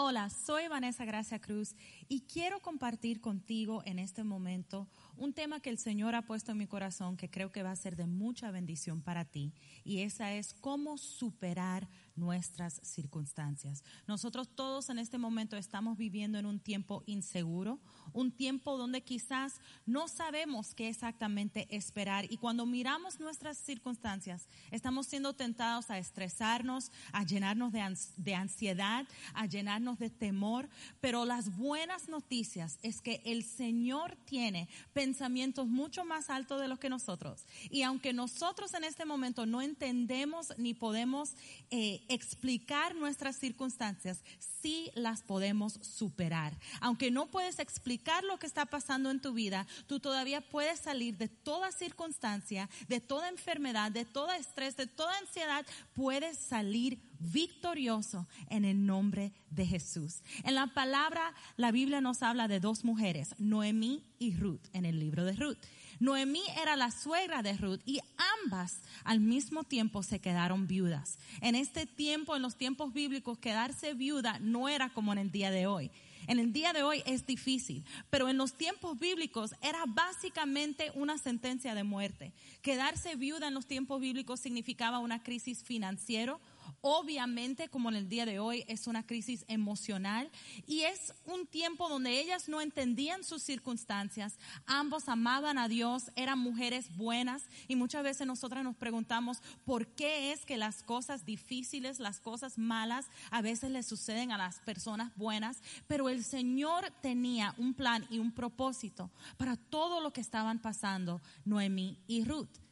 Hola, soy Vanessa Gracia Cruz y quiero compartir contigo en este momento un tema que el Señor ha puesto en mi corazón que creo que va a ser de mucha bendición para ti y esa es cómo superar nuestras circunstancias. Nosotros todos en este momento estamos viviendo en un tiempo inseguro, un tiempo donde quizás no sabemos qué exactamente esperar. Y cuando miramos nuestras circunstancias estamos siendo tentados a estresarnos, a llenarnos de, ansiedad, a llenarnos de temor, pero las buenas noticias es que el Señor tiene pensamientos mucho más altos de los que nosotros. Y aunque nosotros en este momento no entendemos ni podemos eh, explicar nuestras circunstancias, sí las podemos superar. Aunque no puedes explicar lo que está pasando en tu vida, tú todavía puedes salir de toda circunstancia, de toda enfermedad, de todo estrés, de toda ansiedad, puedes salir victorioso en el nombre de Jesús. En la palabra, la Biblia nos habla de dos mujeres, Noemí y Ruth, en el libro de Ruth. Noemí era la suegra de Ruth y ambas al mismo tiempo se quedaron viudas. En este tiempo, en los tiempos bíblicos, quedarse viuda no era como en el día de hoy. En el día de hoy es difícil, pero en los tiempos bíblicos era básicamente una sentencia de muerte. Quedarse viuda en los tiempos bíblicos significaba una crisis financiera, Obviamente, como en el día de hoy, es una crisis emocional y es un tiempo donde ellas no entendían sus circunstancias, ambos amaban a Dios, eran mujeres buenas y muchas veces nosotras nos preguntamos por qué es que las cosas difíciles, las cosas malas, a veces le suceden a las personas buenas, pero el Señor tenía un plan y un propósito para todo lo que estaban pasando Noemí y Ruth.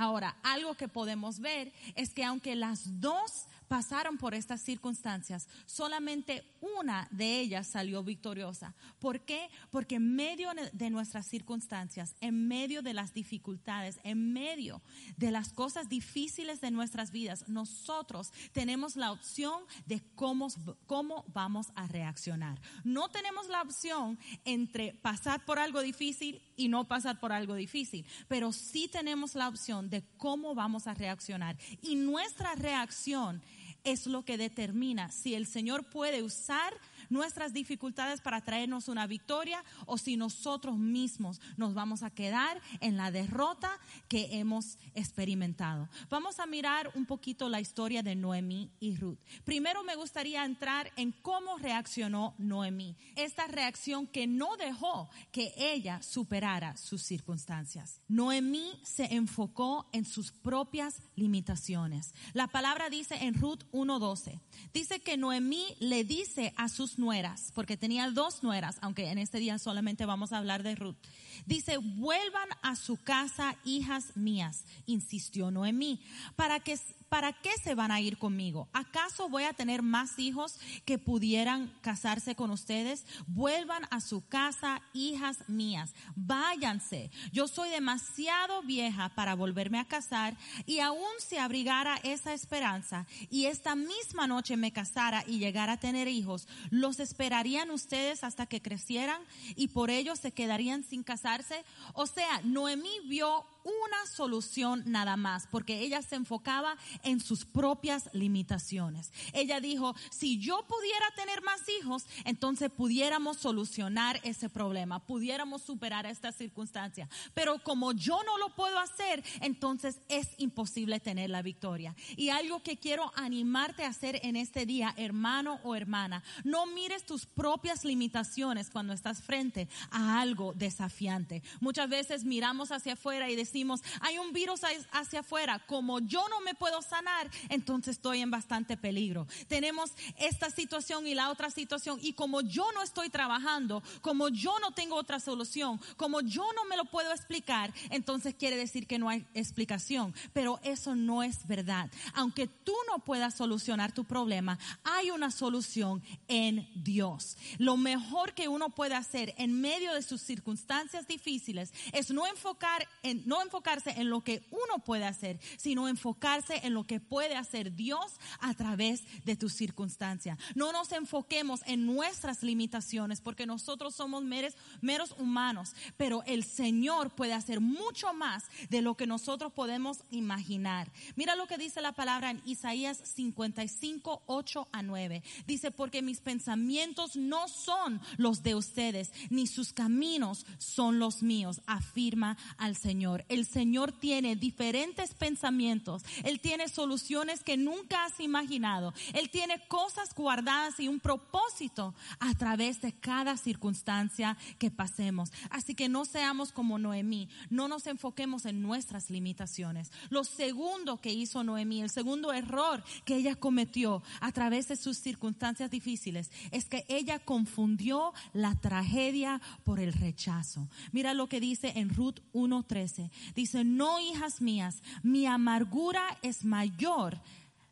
Ahora, algo que podemos ver es que aunque las dos pasaron por estas circunstancias, solamente una de ellas salió victoriosa. ¿Por qué? Porque en medio de nuestras circunstancias, en medio de las dificultades, en medio de las cosas difíciles de nuestras vidas, nosotros tenemos la opción de cómo, cómo vamos a reaccionar. No tenemos la opción entre pasar por algo difícil y no pasar por algo difícil, pero sí tenemos la opción de cómo vamos a reaccionar. Y nuestra reacción es lo que determina si el Señor puede usar nuestras dificultades para traernos una victoria o si nosotros mismos nos vamos a quedar en la derrota que hemos experimentado. Vamos a mirar un poquito la historia de Noemí y Ruth. Primero me gustaría entrar en cómo reaccionó Noemí. Esta reacción que no dejó que ella superara sus circunstancias. Noemí se enfocó en sus propias limitaciones. La palabra dice en Ruth 1.12, dice que Noemí le dice a sus nueras, porque tenía dos nueras, aunque en este día solamente vamos a hablar de Ruth. Dice, vuelvan a su casa, hijas mías, insistió Noemí, para que ¿para qué se van a ir conmigo? ¿Acaso voy a tener más hijos que pudieran casarse con ustedes? Vuelvan a su casa, hijas mías, váyanse. Yo soy demasiado vieja para volverme a casar y aún si abrigara esa esperanza y esta misma noche me casara y llegara a tener hijos, ¿los esperarían ustedes hasta que crecieran y por ello se quedarían sin casarse? O sea, Noemí vio una solución nada más, porque ella se enfocaba en sus propias limitaciones. Ella dijo, si yo pudiera tener más hijos, entonces pudiéramos solucionar ese problema, pudiéramos superar esta circunstancia. Pero como yo no lo puedo hacer, entonces es imposible tener la victoria. Y algo que quiero animarte a hacer en este día, hermano o hermana, no mires tus propias limitaciones cuando estás frente a algo desafiante. Muchas veces miramos hacia afuera y decimos, hay un virus hacia afuera, como yo no me puedo sanar, entonces estoy en bastante peligro. Tenemos esta situación y la otra situación y como yo no estoy trabajando, como yo no tengo otra solución, como yo no me lo puedo explicar, entonces quiere decir que no hay explicación. Pero eso no es verdad. Aunque tú no puedas solucionar tu problema, hay una solución en Dios. Lo mejor que uno puede hacer en medio de sus circunstancias difíciles es no enfocar en, no no enfocarse en lo que uno puede hacer, sino enfocarse en lo que puede hacer Dios a través de tus circunstancias. No nos enfoquemos en nuestras limitaciones porque nosotros somos meros, meros humanos, pero el Señor puede hacer mucho más de lo que nosotros podemos imaginar. Mira lo que dice la palabra en Isaías 55, 8 a 9. Dice, porque mis pensamientos no son los de ustedes, ni sus caminos son los míos, afirma al Señor. El Señor tiene diferentes pensamientos. Él tiene soluciones que nunca has imaginado. Él tiene cosas guardadas y un propósito a través de cada circunstancia que pasemos. Así que no seamos como Noemí. No nos enfoquemos en nuestras limitaciones. Lo segundo que hizo Noemí, el segundo error que ella cometió a través de sus circunstancias difíciles, es que ella confundió la tragedia por el rechazo. Mira lo que dice en Ruth 1.13. Dice, no hijas mías, mi amargura es mayor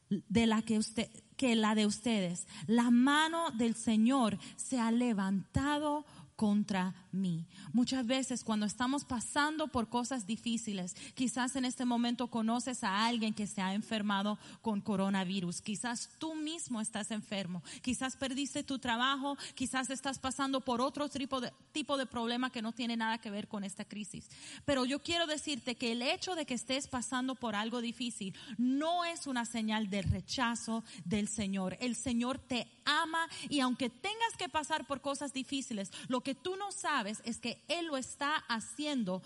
de la que usted que la de ustedes. La mano del Señor se ha levantado contra mí. Muchas veces cuando estamos pasando por cosas difíciles, quizás en este momento conoces a alguien que se ha enfermado con coronavirus, quizás tú mismo estás enfermo, quizás perdiste tu trabajo, quizás estás pasando por otro tipo de, tipo de problema que no tiene nada que ver con esta crisis. Pero yo quiero decirte que el hecho de que estés pasando por algo difícil no es una señal de rechazo del Señor. El Señor te ama y aunque tengas que pasar por cosas difíciles, lo que tú no sabes es que Él lo está haciendo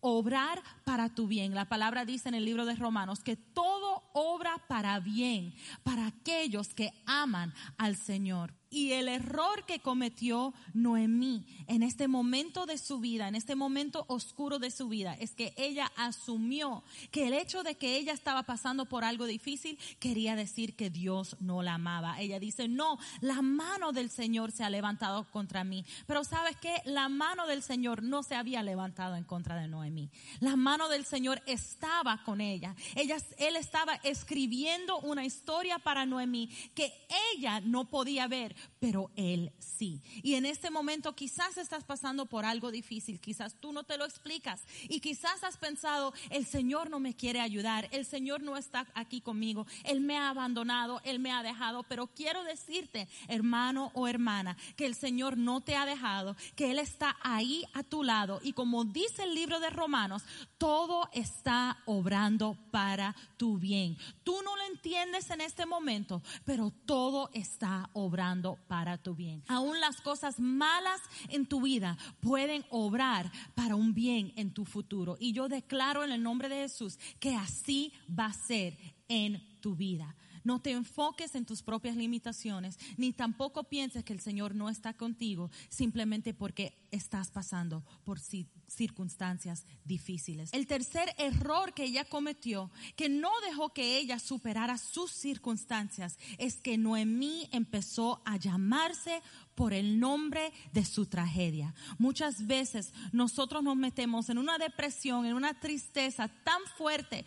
obrar para tu bien. La palabra dice en el libro de Romanos que todo obra para bien para aquellos que aman al Señor. Y el error que cometió Noemí en este momento de su vida, en este momento oscuro de su vida, es que ella asumió que el hecho de que ella estaba pasando por algo difícil quería decir que Dios no la amaba. Ella dice, no, la mano del Señor se ha levantado contra mí. Pero sabes que la mano del Señor no se había levantado en contra de Noemí. La mano del Señor estaba con ella. ella él estaba escribiendo una historia para Noemí que ella no podía ver pero Él sí. Y en este momento quizás estás pasando por algo difícil, quizás tú no te lo explicas y quizás has pensado, el Señor no me quiere ayudar, el Señor no está aquí conmigo, Él me ha abandonado, Él me ha dejado, pero quiero decirte, hermano o hermana, que el Señor no te ha dejado, que Él está ahí a tu lado y como dice el libro de Romanos, todo está obrando para tu bien. Tú no lo entiendes en este momento, pero todo está obrando para tu bien. Aún las cosas malas en tu vida pueden obrar para un bien en tu futuro. Y yo declaro en el nombre de Jesús que así va a ser en tu vida. No te enfoques en tus propias limitaciones, ni tampoco pienses que el Señor no está contigo simplemente porque estás pasando por circunstancias difíciles. El tercer error que ella cometió, que no dejó que ella superara sus circunstancias, es que Noemí empezó a llamarse por el nombre de su tragedia. Muchas veces nosotros nos metemos en una depresión, en una tristeza tan fuerte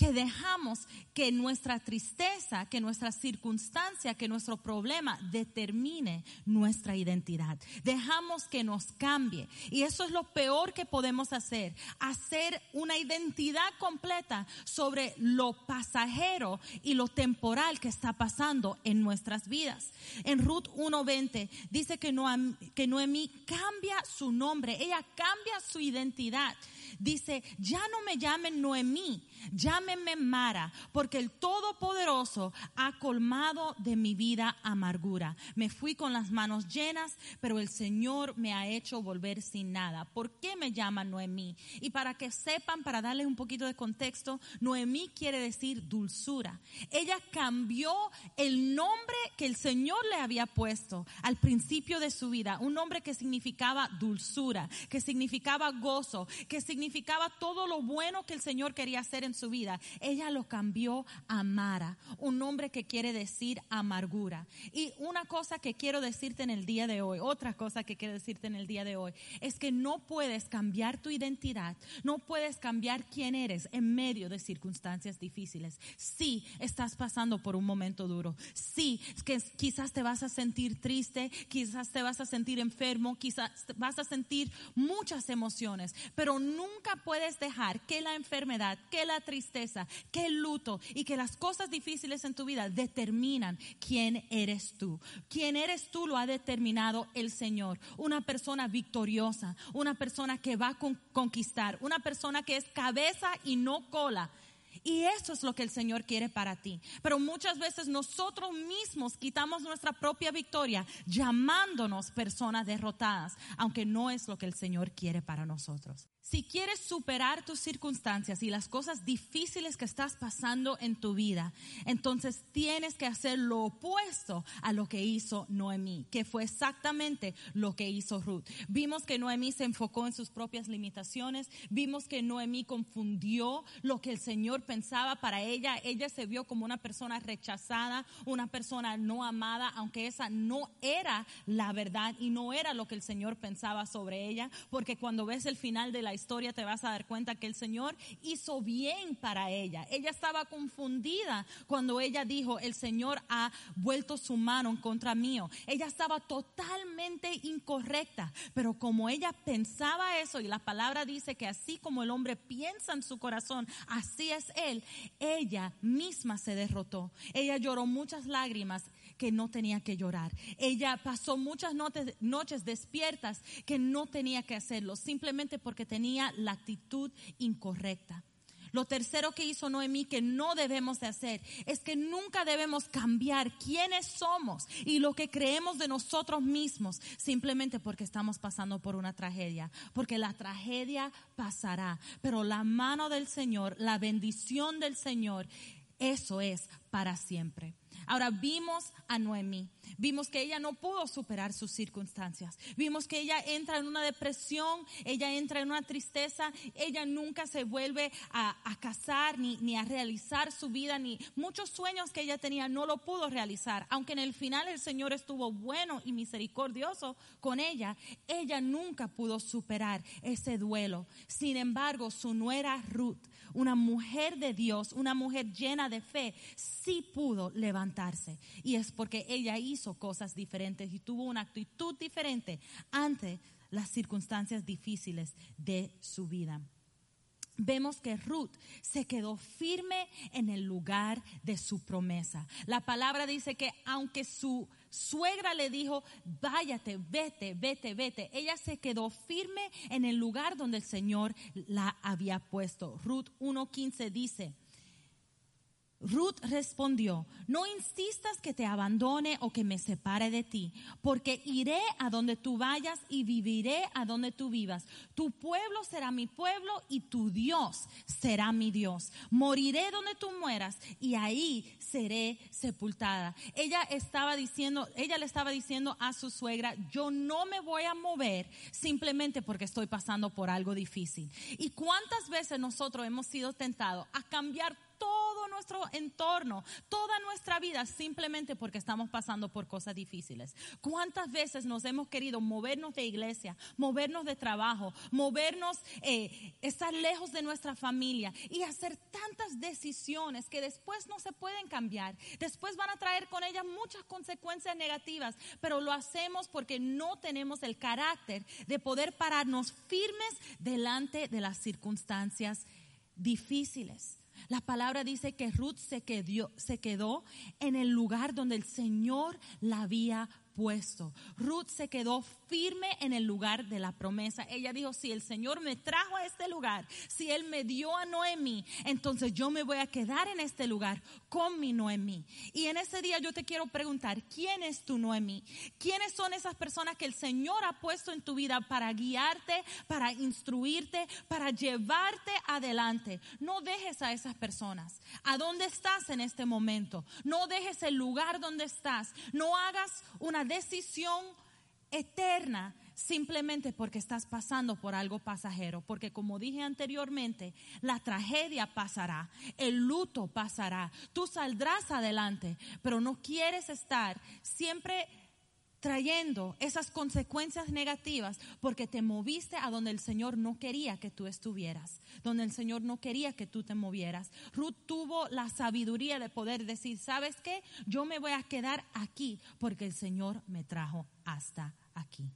que dejamos que nuestra tristeza, que nuestra circunstancia, que nuestro problema determine nuestra identidad. Dejamos que nos cambie. Y eso es lo peor que podemos hacer, hacer una identidad completa sobre lo pasajero y lo temporal que está pasando en nuestras vidas. En Ruth 1.20 dice que Noemí cambia su nombre, ella cambia su identidad dice, ya no me llamen Noemí, llámenme Mara, porque el Todopoderoso ha colmado de mi vida amargura. Me fui con las manos llenas, pero el Señor me ha hecho volver sin nada. ¿Por qué me llaman Noemí? Y para que sepan, para darles un poquito de contexto, Noemí quiere decir dulzura. Ella cambió el nombre que el Señor le había puesto al principio de su vida, un nombre que significaba dulzura, que significaba gozo, que significaba significaba todo lo bueno que el Señor quería hacer en su vida. ella lo cambió a Mara, un nombre que quiere decir amargura. Y una cosa que quiero decirte en el día de hoy, otra cosa que quiero decirte en el día de hoy, es que no puedes cambiar tu identidad, no puedes cambiar quién eres en medio de circunstancias difíciles. Sí, estás pasando por un momento duro. Sí, que quizás te vas a sentir triste, quizás te vas a sentir enfermo, quizás vas a sentir muchas emociones, pero nunca puedes dejar que la enfermedad, que la tristeza, que el luto y que las cosas difíciles en tu vida determinan quién eres tú. Quién eres tú lo ha determinado el Señor. Una persona victoriosa, una persona que va a conquistar, una persona que es cabeza y no cola. Y eso es lo que el Señor quiere para ti. Pero muchas veces nosotros mismos quitamos nuestra propia victoria llamándonos personas derrotadas, aunque no es lo que el Señor quiere para nosotros. Si quieres superar tus circunstancias y las cosas difíciles que estás pasando en tu vida, entonces tienes que hacer lo opuesto a lo que hizo Noemí, que fue exactamente lo que hizo Ruth. Vimos que Noemí se enfocó en sus propias limitaciones, vimos que Noemí confundió lo que el Señor pensaba para ella. Ella se vio como una persona rechazada, una persona no amada, aunque esa no era la verdad y no era lo que el Señor pensaba sobre ella, porque cuando ves el final de la historia te vas a dar cuenta que el Señor hizo bien para ella. Ella estaba confundida cuando ella dijo, el Señor ha vuelto su mano en contra mío. Ella estaba totalmente incorrecta, pero como ella pensaba eso y la palabra dice que así como el hombre piensa en su corazón, así es él, ella misma se derrotó. Ella lloró muchas lágrimas que no tenía que llorar. Ella pasó muchas noches despiertas que no tenía que hacerlo, simplemente porque tenía la actitud incorrecta. Lo tercero que hizo Noemí que no debemos de hacer es que nunca debemos cambiar quiénes somos y lo que creemos de nosotros mismos simplemente porque estamos pasando por una tragedia. Porque la tragedia pasará, pero la mano del Señor, la bendición del Señor, eso es para siempre. Ahora vimos a Noemí, vimos que ella no pudo superar sus circunstancias, vimos que ella entra en una depresión, ella entra en una tristeza, ella nunca se vuelve a, casar ni, ni a realizar su vida, ni muchos sueños que ella tenía no lo pudo realizar, aunque en el final el Señor estuvo bueno y misericordioso con ella, ella nunca pudo superar ese duelo. Sin embargo, su nuera Ruth, una mujer de Dios, una mujer llena de fe, sí pudo levantarse. Y es porque ella hizo cosas diferentes y tuvo una actitud diferente ante las circunstancias difíciles de su vida vemos que Ruth se quedó firme en el lugar de su promesa. La palabra dice que aunque su suegra le dijo, váyate, vete, vete, vete, ella se quedó firme en el lugar donde el Señor la había puesto. Ruth 1.15 dice, Ruth respondió, no insistas que te abandone o que me separe de ti, porque iré a donde tú vayas y viviré a donde tú vivas. Tu pueblo será mi pueblo y tu Dios será mi Dios. Moriré donde tú mueras y ahí seré sepultada. Ella estaba diciendo, ella le estaba diciendo a su suegra, yo no me voy a mover simplemente porque estoy pasando por algo difícil. ¿Y cuántas veces nosotros hemos sido tentados a cambiar todo nuestro entorno, toda nuestra vida, simplemente porque estamos pasando por cosas difíciles. ¿Cuántas veces nos hemos querido movernos de iglesia, movernos de trabajo, movernos, eh, estar lejos de nuestra familia y hacer tantas decisiones que después no se pueden cambiar? Después van a traer con ellas muchas consecuencias negativas, pero lo hacemos porque no tenemos el carácter de poder pararnos firmes delante de las circunstancias difíciles. La palabra dice que Ruth se quedó, se quedó en el lugar donde el Señor la había puesto. Ruth se quedó firme en el lugar de la promesa. Ella dijo, si el Señor me trajo a este lugar, si Él me dio a Noemí, entonces yo me voy a quedar en este lugar con mi Noemí. Y en ese día yo te quiero preguntar, ¿quién es tu Noemí? ¿Quiénes son esas personas que el Señor ha puesto en tu vida para guiarte, para instruirte, para llevarte adelante? No dejes a esas personas. ¿A dónde estás en este momento? No dejes el lugar donde estás. No hagas una decisión eterna simplemente porque estás pasando por algo pasajero, porque como dije anteriormente, la tragedia pasará, el luto pasará, tú saldrás adelante, pero no quieres estar siempre trayendo esas consecuencias negativas porque te moviste a donde el Señor no quería que tú estuvieras, donde el Señor no quería que tú te movieras. Ruth tuvo la sabiduría de poder decir, ¿sabes qué? Yo me voy a quedar aquí porque el Señor me trajo hasta aquí.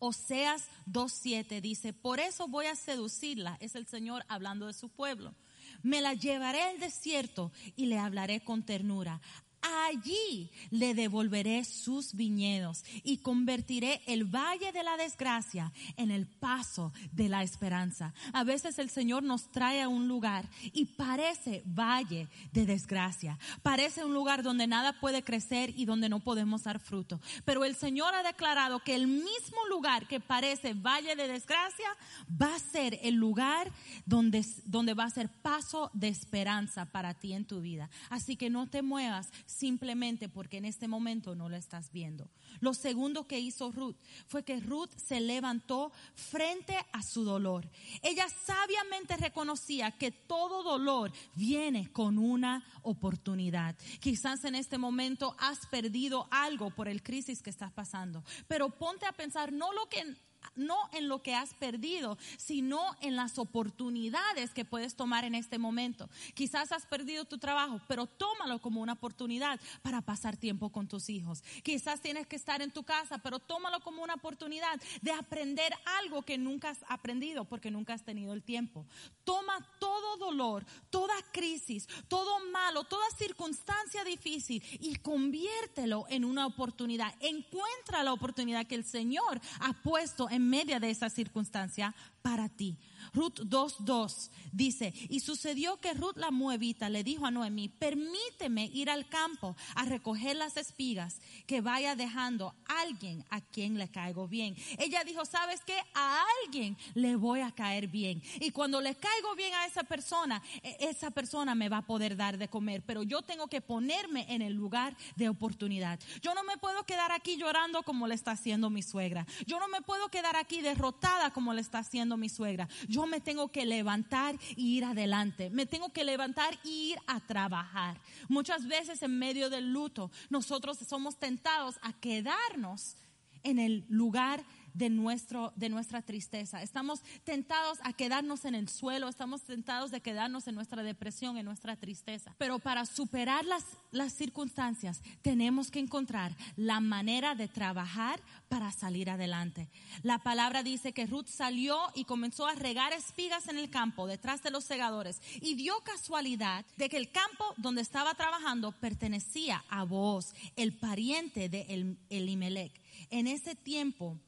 Oseas 2.7 dice, por eso voy a seducirla, es el Señor hablando de su pueblo. Me la llevaré al desierto y le hablaré con ternura allí le devolveré sus viñedos y convertiré el valle de la desgracia en el paso de la esperanza. A veces el Señor nos trae a un lugar y parece valle de desgracia, parece un lugar donde nada puede crecer y donde no podemos dar fruto. Pero el Señor ha declarado que el mismo lugar que parece valle de desgracia va a ser el lugar donde, donde va a ser paso de esperanza para ti en tu vida. Así que no te muevas simplemente porque en este momento no lo estás viendo. Lo segundo que hizo Ruth fue que Ruth se levantó frente a su dolor. Ella sabiamente reconocía que todo dolor viene con una oportunidad. Quizás en este momento has perdido algo por el crisis que estás pasando, pero ponte a pensar no lo que no en lo que has perdido, sino en las oportunidades que puedes tomar en este momento. Quizás has perdido tu trabajo, pero tómalo como una oportunidad para pasar tiempo con tus hijos. Quizás tienes que estar en tu casa, pero tómalo como una oportunidad de aprender algo que nunca has aprendido porque nunca has tenido el tiempo. Toma todo dolor, toda crisis, todo malo, toda circunstancia difícil y conviértelo en una oportunidad. Encuentra la oportunidad que el Señor ha puesto en medio de esa circunstancia para ti. Ruth 2.2 dice, y sucedió que Ruth la muevita le dijo a Noemí, permíteme ir al campo a recoger las espigas que vaya dejando alguien a quien le caigo bien. Ella dijo, ¿sabes qué? A alguien le voy a caer bien. Y cuando le caigo bien a esa persona, e, esa persona me va a poder dar de comer, pero yo tengo que ponerme en el lugar de oportunidad. Yo no me puedo quedar aquí llorando como le está haciendo mi suegra. Yo no me puedo quedar aquí derrotada como le está haciendo mi suegra yo me tengo que levantar y ir adelante. Me tengo que levantar y ir a trabajar. Muchas veces en medio del luto nosotros somos tentados a quedarnos en el lugar de, nuestro, de nuestra tristeza. Estamos tentados a quedarnos en el suelo, estamos tentados de quedarnos en nuestra depresión, en nuestra tristeza. Pero para superar las, las circunstancias tenemos que encontrar la manera de trabajar para salir adelante. La palabra dice que Ruth salió y comenzó a regar espigas en el campo detrás de los segadores y dio casualidad de que el campo donde estaba trabajando pertenecía a Boaz, el pariente de Elimelech. En ese tiempo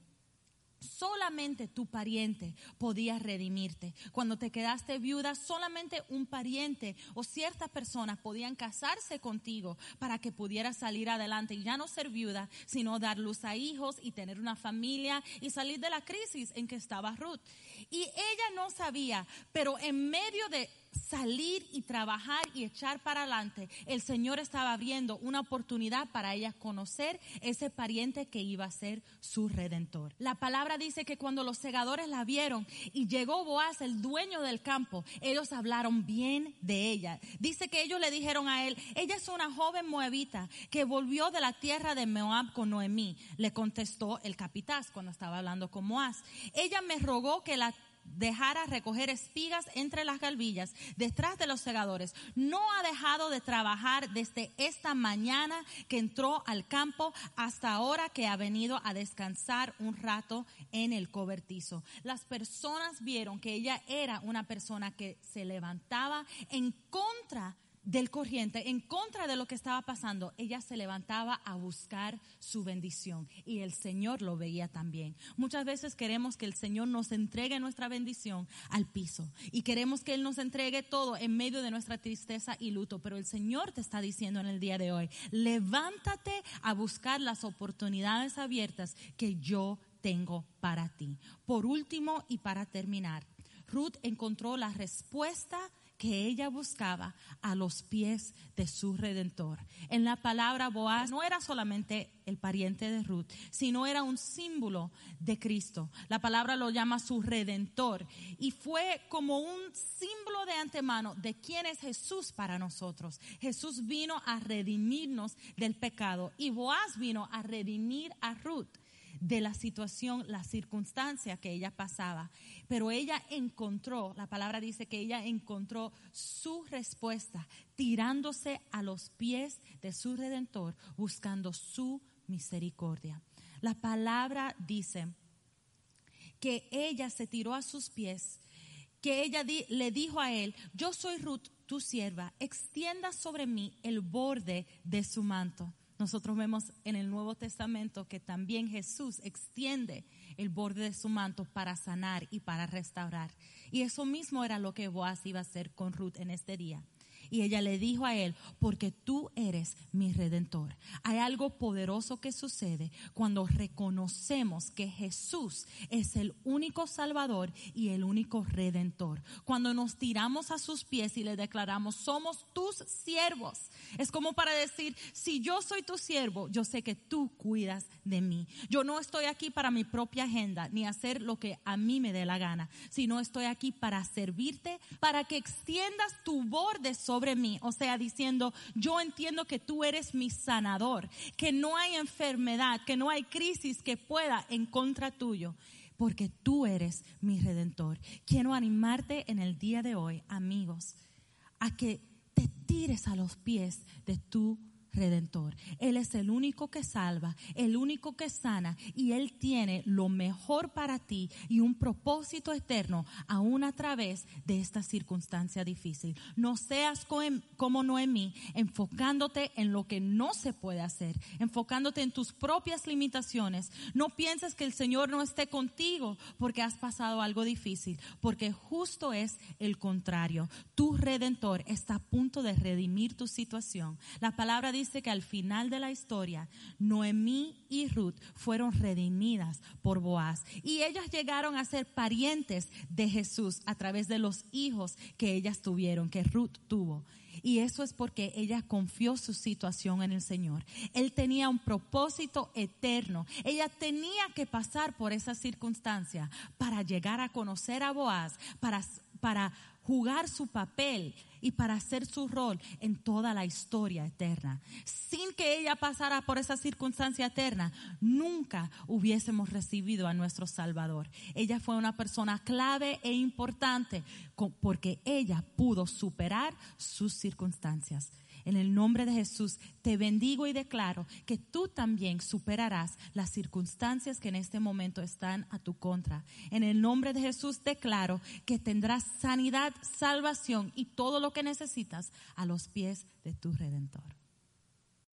Solamente tu pariente podía redimirte. Cuando te quedaste viuda, solamente un pariente o ciertas personas podían casarse contigo para que pudieras salir adelante y ya no ser viuda, sino dar luz a hijos y tener una familia y salir de la crisis en que estaba Ruth. Y ella no sabía, pero en medio de salir y trabajar y echar para adelante, el Señor estaba abriendo una oportunidad para ella conocer ese pariente que iba a ser su redentor. La palabra dice que cuando los segadores la vieron y llegó Boaz, el dueño del campo, ellos hablaron bien de ella. Dice que ellos le dijeron a él, ella es una joven moabita que volvió de la tierra de Moab con Noemí. Le contestó el capitaz cuando estaba hablando con Moaz. Ella me rogó que la dejara recoger espigas entre las galvillas detrás de los segadores. No ha dejado de trabajar desde esta mañana que entró al campo hasta ahora que ha venido a descansar un rato en el cobertizo. Las personas vieron que ella era una persona que se levantaba en contra del corriente, en contra de lo que estaba pasando, ella se levantaba a buscar su bendición y el Señor lo veía también. Muchas veces queremos que el Señor nos entregue nuestra bendición al piso y queremos que Él nos entregue todo en medio de nuestra tristeza y luto, pero el Señor te está diciendo en el día de hoy, levántate a buscar las oportunidades abiertas que yo tengo para ti. Por último y para terminar, Ruth encontró la respuesta que ella buscaba a los pies de su redentor. En la palabra Boaz no era solamente el pariente de Ruth, sino era un símbolo de Cristo. La palabra lo llama su redentor y fue como un símbolo de antemano de quién es Jesús para nosotros. Jesús vino a redimirnos del pecado y Boaz vino a redimir a Ruth de la situación, la circunstancia que ella pasaba. Pero ella encontró, la palabra dice que ella encontró su respuesta tirándose a los pies de su redentor, buscando su misericordia. La palabra dice que ella se tiró a sus pies, que ella le dijo a él, yo soy Ruth, tu sierva, extienda sobre mí el borde de su manto. Nosotros vemos en el Nuevo Testamento que también Jesús extiende el borde de su manto para sanar y para restaurar. Y eso mismo era lo que Boaz iba a hacer con Ruth en este día. Y ella le dijo a él, porque tú eres mi redentor. Hay algo poderoso que sucede cuando reconocemos que Jesús es el único salvador y el único redentor. Cuando nos tiramos a sus pies y le declaramos, somos tus siervos. Es como para decir, si yo soy tu siervo, yo sé que tú cuidas de mí. Yo no estoy aquí para mi propia agenda ni hacer lo que a mí me dé la gana, sino estoy aquí para servirte, para que extiendas tu borde sobre sobre mí. O sea, diciendo, yo entiendo que tú eres mi sanador, que no hay enfermedad, que no hay crisis que pueda en contra tuyo porque tú eres mi redentor. Quiero animarte en el día de hoy, amigos, a que te tires a los pies de tu redentor. Él es el único que salva, el único que sana y Él tiene lo mejor para ti y un propósito eterno aún a través de esta circunstancia difícil. No seas como Noemí, enfocándote en lo que no se puede hacer, enfocándote en tus propias limitaciones. No pienses que el Señor no esté contigo porque has pasado algo difícil, porque justo es el contrario. Tu redentor está a punto de redimir tu situación. La palabra dice dice que al final de la historia, Noemí y Ruth fueron redimidas por Boaz. Y ellas llegaron a ser parientes de Jesús a través de los hijos que ellas tuvieron, que Ruth tuvo. Y eso es porque ella confió su situación en el Señor. Él tenía un propósito eterno. Ella tenía que pasar por esa circunstancia para llegar a conocer a Boaz, para, para jugar su papel y para hacer su rol en toda la historia eterna. Sin que ella pasara por esa circunstancia eterna, nunca hubiésemos recibido a nuestro Salvador. Ella fue una persona clave e importante porque ella pudo superar sus circunstancias. En el nombre de Jesús te bendigo y declaro que tú también superarás las circunstancias que en este momento están a tu contra. En el nombre de Jesús declaro que tendrás sanidad, salvación y todo lo que necesitas a los pies de tu redentor.